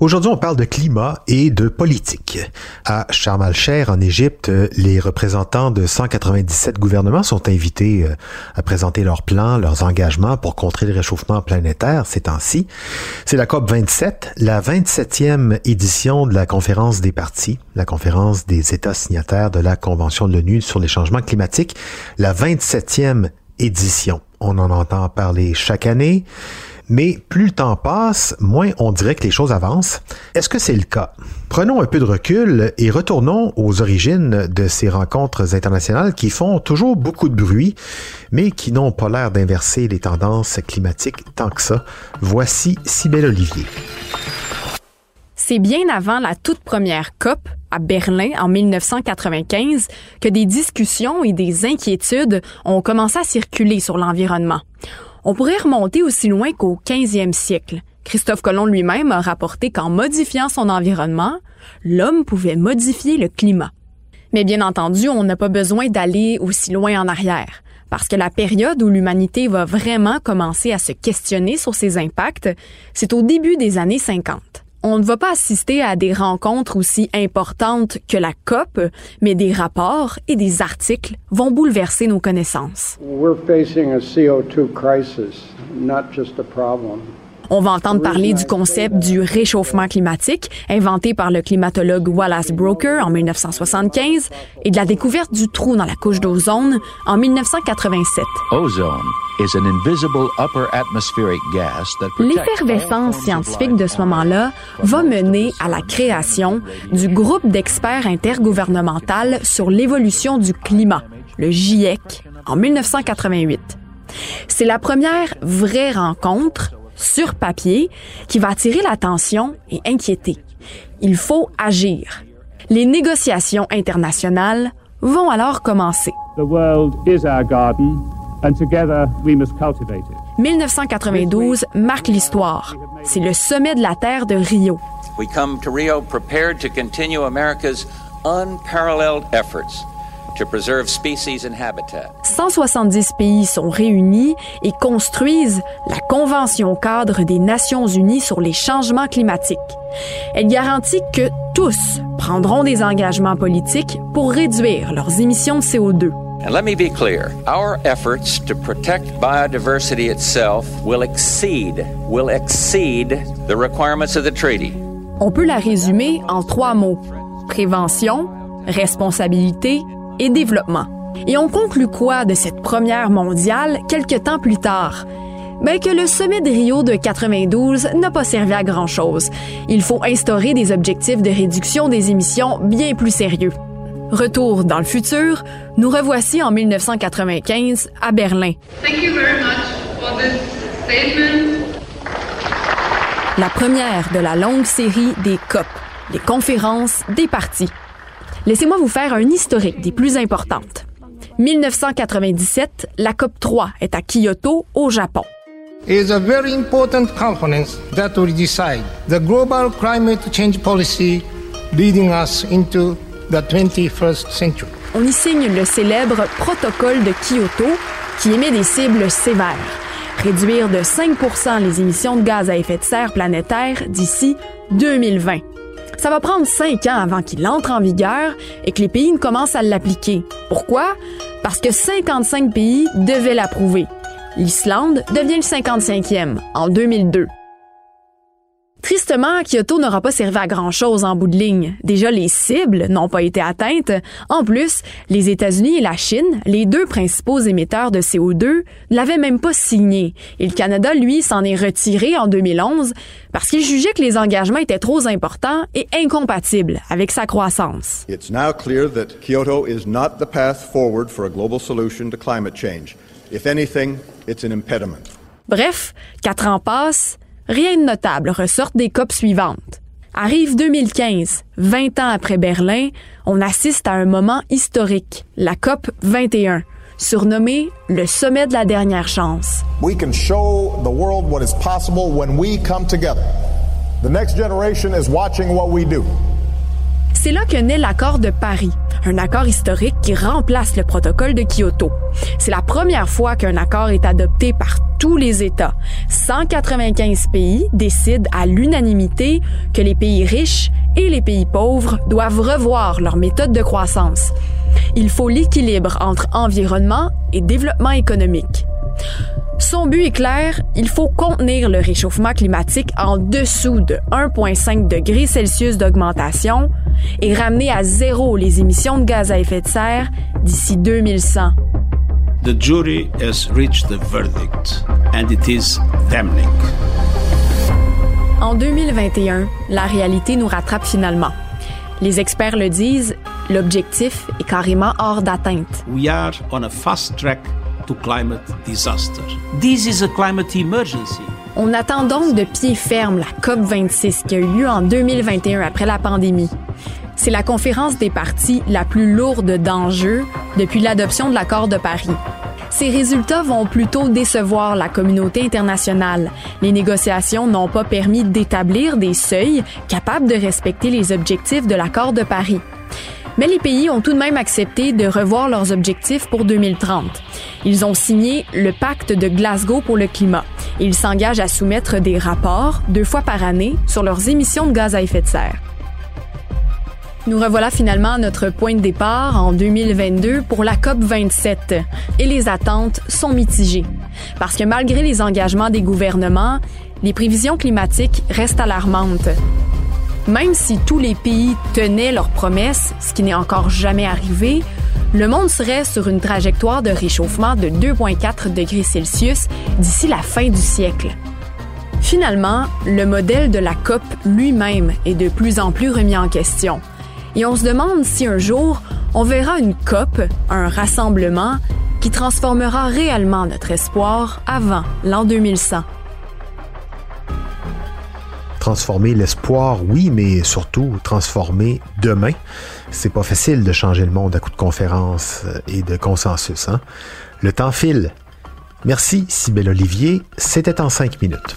Aujourd'hui, on parle de climat et de politique. À Sharm el-Sheikh, en Égypte, les représentants de 197 gouvernements sont invités euh, à présenter leurs plans, leurs engagements pour contrer le réchauffement planétaire ces temps-ci. C'est la COP 27, la 27e édition de la conférence des partis, la conférence des États signataires de la Convention de l'ONU sur les changements climatiques, la 27e édition. On en entend parler chaque année. Mais plus le temps passe, moins on dirait que les choses avancent. Est-ce que c'est le cas? Prenons un peu de recul et retournons aux origines de ces rencontres internationales qui font toujours beaucoup de bruit, mais qui n'ont pas l'air d'inverser les tendances climatiques tant que ça. Voici Cybelle Olivier. C'est bien avant la toute première COP à Berlin en 1995 que des discussions et des inquiétudes ont commencé à circuler sur l'environnement. On pourrait remonter aussi loin qu'au 15e siècle. Christophe Colomb lui-même a rapporté qu'en modifiant son environnement, l'homme pouvait modifier le climat. Mais bien entendu, on n'a pas besoin d'aller aussi loin en arrière, parce que la période où l'humanité va vraiment commencer à se questionner sur ses impacts, c'est au début des années 50 on ne va pas assister à des rencontres aussi importantes que la COP, mais des rapports et des articles vont bouleverser nos connaissances. On va entendre parler du concept du réchauffement climatique, inventé par le climatologue Wallace Broker en 1975, et de la découverte du trou dans la couche d'ozone en 1987. L'effervescence scientifique de ce moment-là va mener à la création du groupe d'experts intergouvernemental sur l'évolution du climat, le GIEC, en 1988. C'est la première vraie rencontre sur papier qui va attirer l'attention et inquiéter. Il faut agir. Les négociations internationales vont alors commencer. 1992 marque l'histoire. C'est le sommet de la Terre de Rio. We come to Rio prepared to continue America's unparalleled efforts 170 pays sont réunis et construisent la Convention cadre des Nations unies sur les changements climatiques. Elle garantit que tous prendront des engagements politiques pour réduire leurs émissions de CO2. And let me be clear, our efforts to protect biodiversity itself will exceed, will exceed the requirements of the treaty. On peut la résumer en trois mots. Prévention, responsabilité et développement. Et on conclut quoi de cette première mondiale quelques temps plus tard? Ben que le sommet de Rio de 92 n'a pas servi à grand-chose. Il faut instaurer des objectifs de réduction des émissions bien plus sérieux. Retour dans le futur, nous revoici en 1995 à Berlin. La première de la longue série des COP, les conférences des partis. Laissez-moi vous faire un historique des plus importantes. 1997, la COP 3 est à Kyoto, au Japon. is a very important conference that will decide the global climate change policy leading us into the 21st century. On y signe le célèbre protocole de Kyoto qui émet des cibles sévères. Réduire de 5% les émissions de gaz à effet de serre planétaire d'ici 2020. Ça va prendre cinq ans avant qu'il entre en vigueur et que les pays ne commencent à l'appliquer. Pourquoi? Parce que 55 pays devaient l'approuver. L'Islande devient le 55e en 2002. Tristement, Kyoto n'aura pas servi à grand-chose en bout de ligne. Déjà, les cibles n'ont pas été atteintes. En plus, les États-Unis et la Chine, les deux principaux émetteurs de CO2, ne l'avaient même pas signé. Et le Canada, lui, s'en est retiré en 2011 parce qu'il jugeait que les engagements étaient trop importants et incompatibles avec sa croissance. It's now clear that Kyoto is not the path forward for a global solution to climate change. If anything, it's an impediment. Bref, quatre ans passent, rien de notable ressort des COP suivantes. Arrive 2015, 20 ans après Berlin, on assiste à un moment historique, la COP 21, surnommée le sommet de la dernière chance. We can show the world what is possible when we come together. The next generation is watching what we do. C'est là que naît l'accord de Paris, un accord historique qui remplace le protocole de Kyoto. C'est la première fois qu'un accord est adopté par tous les États. 195 pays décident à l'unanimité que les pays riches et les pays pauvres doivent revoir leur méthode de croissance. Il faut l'équilibre entre environnement et développement économique. Son but est clair, il faut contenir le réchauffement climatique en dessous de 1,5 degrés Celsius d'augmentation et ramener à zéro les émissions de gaz à effet de serre d'ici 2100. The jury has reached the verdict and it is damning. En 2021, la réalité nous rattrape finalement. Les experts le disent, l'objectif est carrément hors d'atteinte. We are on a fast track to climate disaster. This is a climate emergency. On attend donc de pied ferme la COP26 qui a eu lieu en 2021 après la pandémie. C'est la conférence des partis la plus lourde d'enjeux depuis l'adoption de l'accord de Paris. Ces résultats vont plutôt décevoir la communauté internationale. Les négociations n'ont pas permis d'établir des seuils capables de respecter les objectifs de l'accord de Paris. Mais les pays ont tout de même accepté de revoir leurs objectifs pour 2030. Ils ont signé le pacte de Glasgow pour le climat. Ils s'engagent à soumettre des rapports deux fois par année sur leurs émissions de gaz à effet de serre. Nous revoilà finalement à notre point de départ en 2022 pour la COP 27 et les attentes sont mitigées. Parce que malgré les engagements des gouvernements, les prévisions climatiques restent alarmantes. Même si tous les pays tenaient leurs promesses, ce qui n'est encore jamais arrivé, le monde serait sur une trajectoire de réchauffement de 2,4 degrés Celsius d'ici la fin du siècle. Finalement, le modèle de la COP lui-même est de plus en plus remis en question. Et on se demande si un jour, on verra une COP, un rassemblement, qui transformera réellement notre espoir avant l'an 2100. Transformer l'espoir, oui, mais surtout transformer demain. C'est pas facile de changer le monde à coup de conférences et de consensus. Hein? Le temps file. Merci, Sybelle Olivier. C'était en cinq minutes.